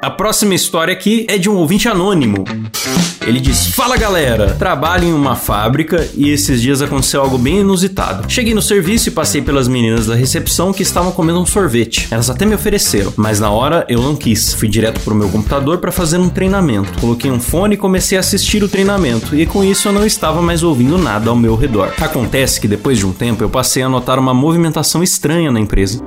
[SPEAKER 1] A próxima história aqui é de um ouvinte anônimo. Ele diz: Fala galera, trabalho em uma fábrica e esses dias aconteceu algo bem inusitado. Cheguei no serviço e passei pelas meninas da recepção que estavam comendo um sorvete. Elas até me ofereceram, mas na hora eu não quis. Fui direto pro meu computador para fazer um treinamento. Coloquei um fone e comecei a assistir o treinamento, e com isso eu não estava mais ouvindo nada ao meu redor. Acontece que depois de um tempo eu passei a notar uma movimentação estranha na empresa.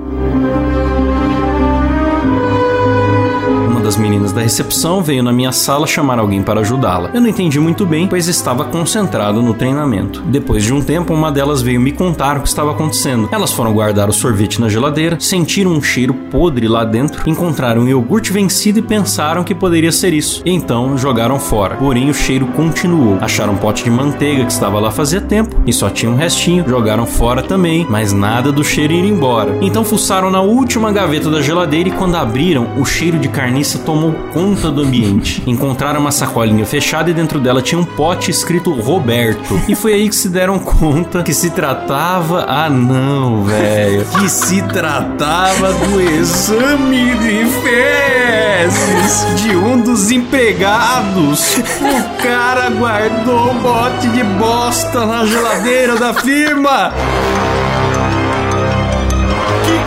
[SPEAKER 1] Meninas da recepção veio na minha sala chamar alguém para ajudá-la. Eu não entendi muito bem, pois estava concentrado no treinamento. Depois de um tempo, uma delas veio me contar o que estava acontecendo. Elas foram guardar o sorvete na geladeira, sentiram um cheiro podre lá dentro, encontraram um iogurte vencido e pensaram que poderia ser isso. Então jogaram fora. Porém, o cheiro continuou. Acharam um pote de manteiga que estava lá fazia tempo e só tinha um restinho. Jogaram fora também, mas nada do cheiro ir embora. Então fuçaram na última gaveta da geladeira e quando abriram, o cheiro de carniça tomou conta do ambiente. Encontraram uma sacolinha fechada e dentro dela tinha um pote escrito Roberto. E foi aí que se deram conta que se tratava. Ah, não, velho. Que se tratava do exame de fezes de um dos empregados. O cara guardou um bote de bosta na geladeira da firma.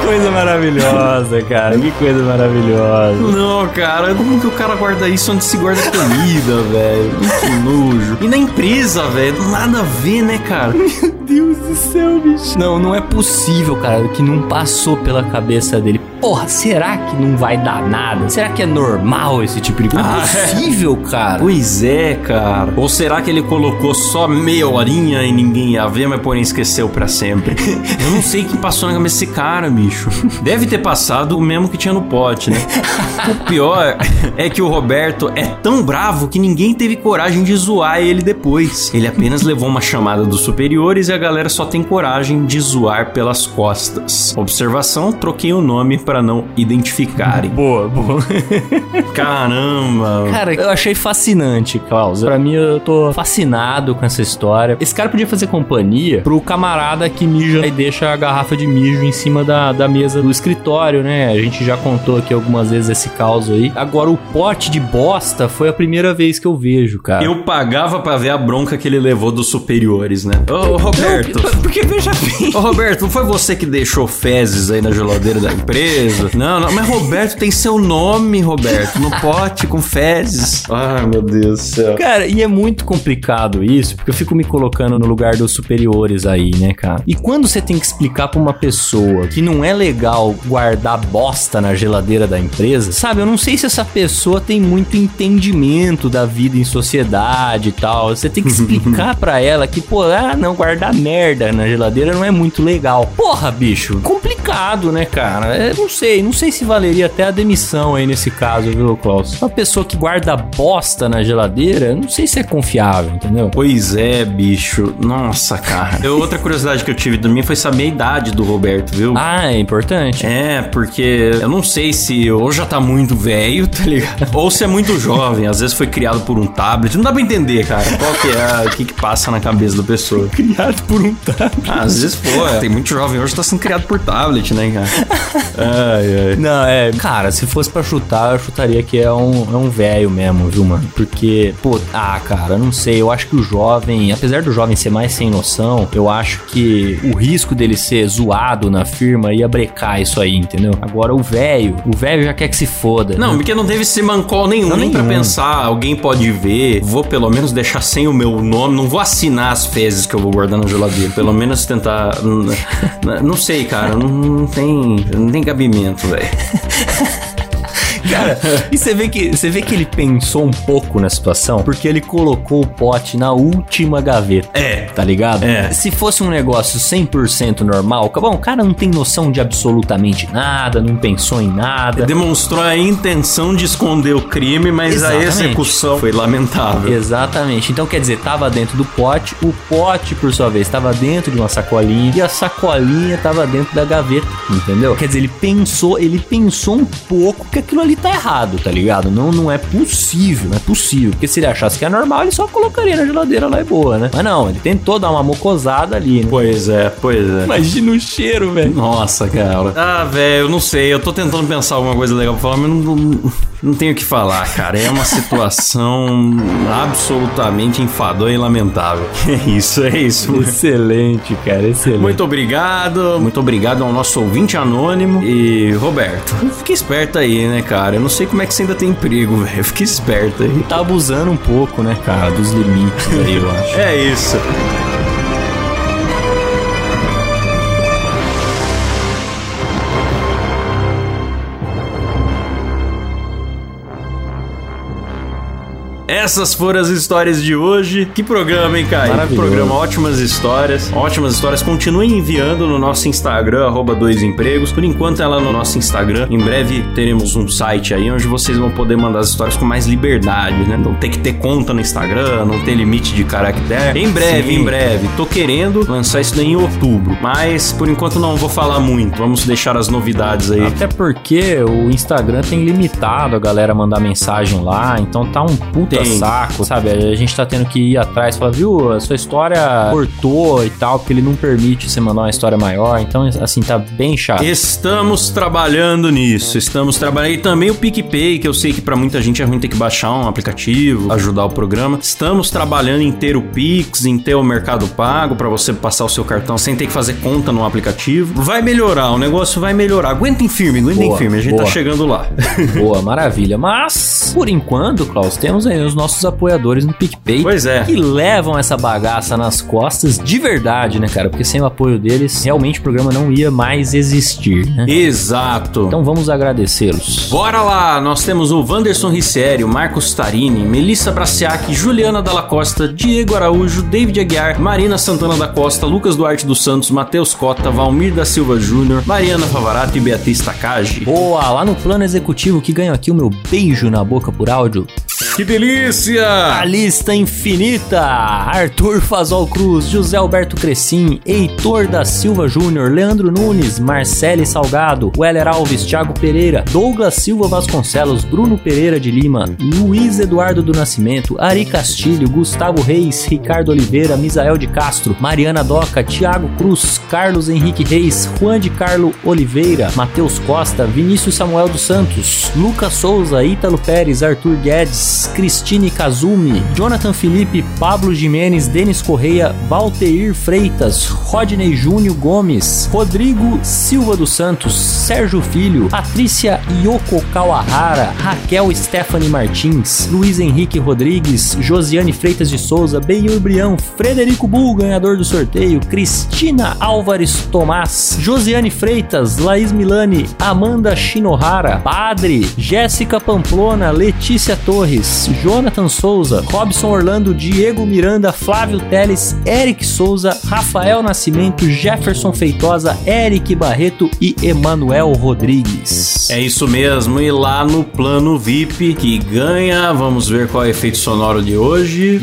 [SPEAKER 2] Que coisa maravilhosa, cara. Que coisa maravilhosa.
[SPEAKER 1] Não, cara, como que o cara guarda isso onde se guarda comida, velho? Que nojo. E na empresa, velho, nada a ver, né, cara?
[SPEAKER 2] Deus do céu, bicho. Não, não é possível, cara, que não passou pela cabeça dele. Porra, será que não vai dar nada? Será que é normal esse tipo de coisa?
[SPEAKER 1] Ah,
[SPEAKER 2] é
[SPEAKER 1] é.
[SPEAKER 2] possível, cara.
[SPEAKER 1] Pois é, cara. Ou será que ele colocou só meia horinha e ninguém ia ver, mas porém esqueceu pra sempre? Eu não sei o que passou na cabeça desse cara, bicho. Deve ter passado o mesmo que tinha no pote, né? O pior é que o Roberto é tão bravo que ninguém teve coragem de zoar ele depois. Ele apenas levou uma chamada dos superiores e a galera só tem coragem de zoar pelas costas. Observação, troquei o nome pra não identificarem.
[SPEAKER 2] Boa, boa.
[SPEAKER 1] Caramba.
[SPEAKER 2] Cara, eu achei fascinante, Klaus. Pra mim, eu tô fascinado com essa história. Esse cara podia fazer companhia pro camarada que mija e deixa a garrafa de mijo em cima da, da mesa do escritório, né? A gente já contou aqui algumas vezes esse caos aí. Agora, o pote de bosta foi a primeira vez que eu vejo, cara.
[SPEAKER 1] Eu pagava pra ver a bronca que ele levou dos superiores, né? Ô, Roberto.
[SPEAKER 2] Porque veja bem.
[SPEAKER 1] Ô, Roberto, não foi você que deixou fezes aí na geladeira da empresa? Não, não, mas Roberto tem seu nome, Roberto, no pote com fezes. Ai, meu Deus do céu.
[SPEAKER 2] Cara, e é muito complicado isso, porque eu fico me colocando no lugar dos superiores aí, né, cara? E quando você tem que explicar pra uma pessoa que não é legal guardar bosta na geladeira da empresa, sabe? Eu não sei se essa pessoa tem muito entendimento da vida em sociedade e tal. Você tem que explicar pra ela que, pô, ah, não, guardar merda na geladeira não é muito legal. Porra, bicho, complicado, né, cara? É, não sei, não sei se valeria até a demissão aí nesse caso, viu, Klaus? Uma pessoa que guarda bosta na geladeira, não sei se é confiável, entendeu?
[SPEAKER 1] Pois é, bicho. Nossa, cara. Eu- outra curiosidade que eu tive também foi saber a idade do Roberto, viu?
[SPEAKER 2] Ah, é importante.
[SPEAKER 1] É, porque eu não sei se ou já tá muito velho, tá ligado? Ou se é muito jovem, às vezes foi criado por um tablet. Não dá pra entender, cara, qual que é, o que que passa na cabeça da pessoa.
[SPEAKER 2] Criado por um tablet.
[SPEAKER 1] Ah, às vezes, pô, tem muito jovem hoje que tá sendo criado por tablet, né, cara? Ai, ai.
[SPEAKER 2] Não, é. Cara, se fosse pra chutar, eu chutaria que é um, é um velho mesmo, viu, mano? Porque, pô, ah, cara, não sei. Eu acho que o jovem, apesar do jovem ser mais sem noção, eu acho que o risco dele ser zoado na firma ia brecar isso aí, entendeu? Agora, o velho, o velho já quer que se foda.
[SPEAKER 1] Não,
[SPEAKER 2] né?
[SPEAKER 1] porque não teve semancol nenhum,
[SPEAKER 2] Não,
[SPEAKER 1] nem pra
[SPEAKER 2] nenhum.
[SPEAKER 1] pensar, alguém pode ver, vou pelo menos deixar sem o meu nome, não vou assinar as fezes que eu vou guardar na geladeira, pelo menos tentar, não sei, cara, não, não tem, não tem cabimento, velho.
[SPEAKER 2] Cara, e você vê que você vê que ele pensou um pouco na situação, porque ele colocou o pote na última gaveta.
[SPEAKER 1] É.
[SPEAKER 2] Tá ligado?
[SPEAKER 1] É.
[SPEAKER 2] Se fosse um negócio 100% normal, bom, o cara não tem noção de absolutamente nada, não pensou em nada.
[SPEAKER 1] Demonstrou a intenção de esconder o crime, mas
[SPEAKER 2] Exatamente.
[SPEAKER 1] a execução foi lamentável.
[SPEAKER 2] Exatamente. Então quer dizer, tava dentro do pote, o pote, por sua vez, tava dentro de uma sacolinha e a sacolinha tava dentro da gaveta, entendeu? Quer dizer, ele pensou, ele pensou um pouco que aquilo ali tá errado, tá ligado? Não, não é possível, não é possível. Porque se ele achasse que é normal, ele só colocaria na geladeira lá e boa, né? Mas não, ele tentou dar uma mocosada ali, né?
[SPEAKER 1] Pois é, pois é.
[SPEAKER 2] Imagina o cheiro, velho.
[SPEAKER 1] Nossa, cara. Ah, velho, eu não sei. Eu tô tentando pensar alguma coisa legal pra falar, mas não, não, tenho o que falar, cara. É uma situação absolutamente enfadonha e lamentável. É isso, é isso.
[SPEAKER 2] Excelente, cara, excelente.
[SPEAKER 1] Muito obrigado, muito obrigado ao nosso ouvinte anônimo. E, Roberto, fique esperto aí, né, cara? Eu não sei como é que você ainda tem emprego, velho. Fique esperto aí.
[SPEAKER 2] Tá abusando um pouco, né, cara, dos limites aí, eu acho.
[SPEAKER 1] É isso. Essas foram as histórias de hoje. Que programa, hein, Caio? Que
[SPEAKER 2] Maravilhoso.
[SPEAKER 1] programa, ótimas histórias. Ótimas histórias. Continuem enviando no nosso Instagram, arroba dois empregos. Por enquanto, ela no nosso Instagram. Em breve teremos um site aí onde vocês vão poder mandar as histórias com mais liberdade, né? Não ter que ter conta no Instagram, não ter limite de caractere. Em breve,
[SPEAKER 2] Sim.
[SPEAKER 1] em breve. Tô querendo lançar isso daí em outubro. Mas por enquanto não vou falar muito. Vamos deixar as novidades aí.
[SPEAKER 2] Até porque o Instagram tem limitado a galera mandar mensagem lá, então tá um puta
[SPEAKER 1] Tem.
[SPEAKER 2] Saco, sabe? A gente tá tendo que ir atrás, falar, viu, a sua história cortou e tal, porque ele não permite você mandar uma história maior, então assim, tá bem chato.
[SPEAKER 1] Estamos trabalhando nisso, estamos trabalhando. E também o PicPay, que eu sei que pra muita gente é ruim ter que baixar um aplicativo, ajudar o programa. Estamos trabalhando em ter o Pix, em ter o Mercado Pago, pra você passar o seu cartão sem ter que fazer conta no aplicativo. Vai melhorar, o negócio vai melhorar. Aguentem firme, aguentem
[SPEAKER 2] Boa,
[SPEAKER 1] firme, a gente tá
[SPEAKER 2] boa.
[SPEAKER 1] chegando lá.
[SPEAKER 2] Boa, maravilha. Mas, por enquanto, Klaus, temos aí os nossos apoiadores no PicPay.
[SPEAKER 1] Pois é.
[SPEAKER 2] Que levam essa bagaça nas costas de verdade, né, cara? Porque sem o apoio deles, realmente o programa não ia mais existir, né?
[SPEAKER 1] Exato.
[SPEAKER 2] Então vamos agradecê-los.
[SPEAKER 1] Bora lá, nós temos o Wanderson o Marcos Tarini, Melissa Braciac, Juliana Dalla Costa, Diego Araújo, David Aguiar, Marina Santana da Costa, Lucas Duarte dos Santos, Matheus Cota, Valmir da Silva Júnior, Mariana Favarato e Beatriz Takagi.
[SPEAKER 2] Boa, lá no plano executivo que ganho aqui o meu beijo na boca por áudio.
[SPEAKER 1] Que delícia!
[SPEAKER 2] A lista infinita! Arthur Fazol Cruz, José Alberto Crescim, Heitor da Silva Júnior, Leandro Nunes, Marcele Salgado, Weller Alves, Thiago Pereira, Douglas Silva Vasconcelos, Bruno Pereira de Lima, Luiz Eduardo do Nascimento, Ari Castilho, Gustavo Reis, Ricardo Oliveira, Misael de Castro, Mariana Doca, Thiago Cruz, Carlos Henrique Reis, Juan de Carlo Oliveira, Matheus Costa, Vinícius Samuel dos Santos, Lucas Souza, Ítalo Pérez, Arthur Guedes, Cristine Kazumi, Jonathan Felipe, Pablo Jimenez, Denis Correia, Valteir Freitas, Rodney Júnior Gomes, Rodrigo Silva dos Santos, Sérgio Filho, Patrícia Yoko Kawahara, Raquel Stephanie Martins, Luiz Henrique Rodrigues, Josiane Freitas de Souza, Benhur Brião, Frederico Bull, ganhador do sorteio, Cristina Álvares Tomás, Josiane Freitas, Laís Milani, Amanda Shinohara, Padre, Jéssica Pamplona, Letícia Torres, Jonathan Souza, Robson Orlando, Diego Miranda, Flávio Teles, Eric Souza, Rafael Nascimento, Jefferson Feitosa, Eric Barreto e Emanuel Rodrigues.
[SPEAKER 1] É isso mesmo, e lá no plano VIP que ganha, vamos ver qual é o efeito sonoro de hoje.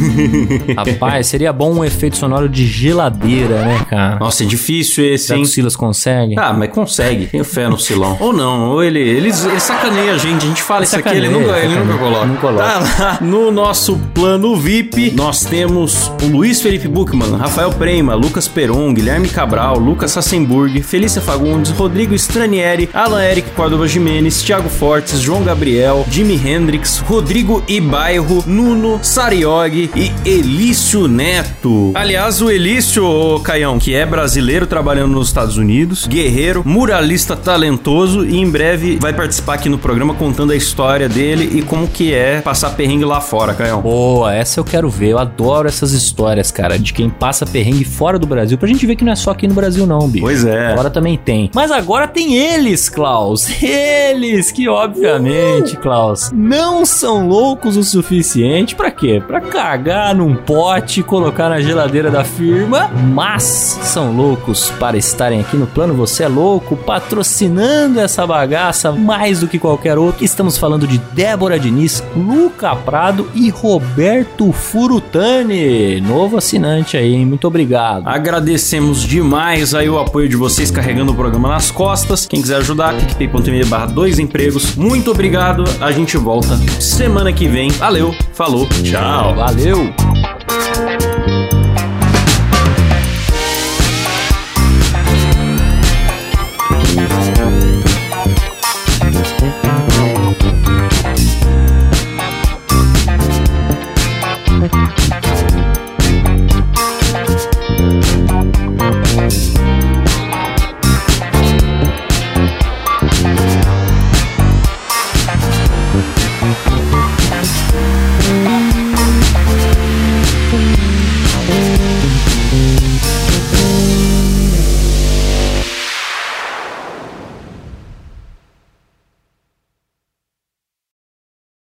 [SPEAKER 2] Rapaz, seria bom um efeito sonoro de geladeira, né, cara?
[SPEAKER 1] Nossa, é difícil esse,
[SPEAKER 2] Será
[SPEAKER 1] hein?
[SPEAKER 2] que o Silas consegue?
[SPEAKER 1] Ah, mas consegue. Tenho fé no Silão. Ou não, ou ele, ele, ele sacaneia a gente. A gente fala isso aqui, ele nunca, ele nunca coloca.
[SPEAKER 2] Não coloca.
[SPEAKER 1] Tá lá no nosso plano VIP, nós temos o Luiz Felipe Buchmann, Rafael Prema, Lucas Peron, Guilherme Cabral, Lucas Sassenburg, Felícia Fagundes, Rodrigo Stranieri, Alan Eric Córdova Jimenez, Thiago Fortes, João Gabriel, Jimi Hendrix, Rodrigo Ibairro, Nuno Sariog e Elício Neto. Aliás, o Elício, ô, Caião, que é brasileiro trabalhando nos Estados Unidos, guerreiro, muralista talentoso e em breve vai participar aqui no programa contando a história dele e como que é passar perrengue lá fora, Caião.
[SPEAKER 2] Boa, essa eu quero ver. Eu adoro essas histórias, cara, de quem passa perrengue fora do Brasil. Pra gente ver que não é só aqui no Brasil, não, bicho.
[SPEAKER 1] Pois é.
[SPEAKER 2] Agora também tem. Mas agora tem eles, Klaus. Eles que, obviamente, Klaus, não são loucos o suficiente. Pra quê? Pra cagar num pote e colocar na geladeira da firma. Mas são loucos para estarem aqui no plano Você é Louco, patrocinando essa bagaça mais do que qualquer outro. Estamos falando de Débora Diniz, Luca Prado e Roberto Furutani. Novo assinante aí, hein? Muito obrigado.
[SPEAKER 1] Agradecemos demais aí o apoio de vocês carregando o programa nas costas. Quem quiser ajudar, picpay.me barra dois empregos. Muito obrigado. A gente volta semana que vem. Valeu, falou, tchau.
[SPEAKER 2] Valeu!
[SPEAKER 6] Thank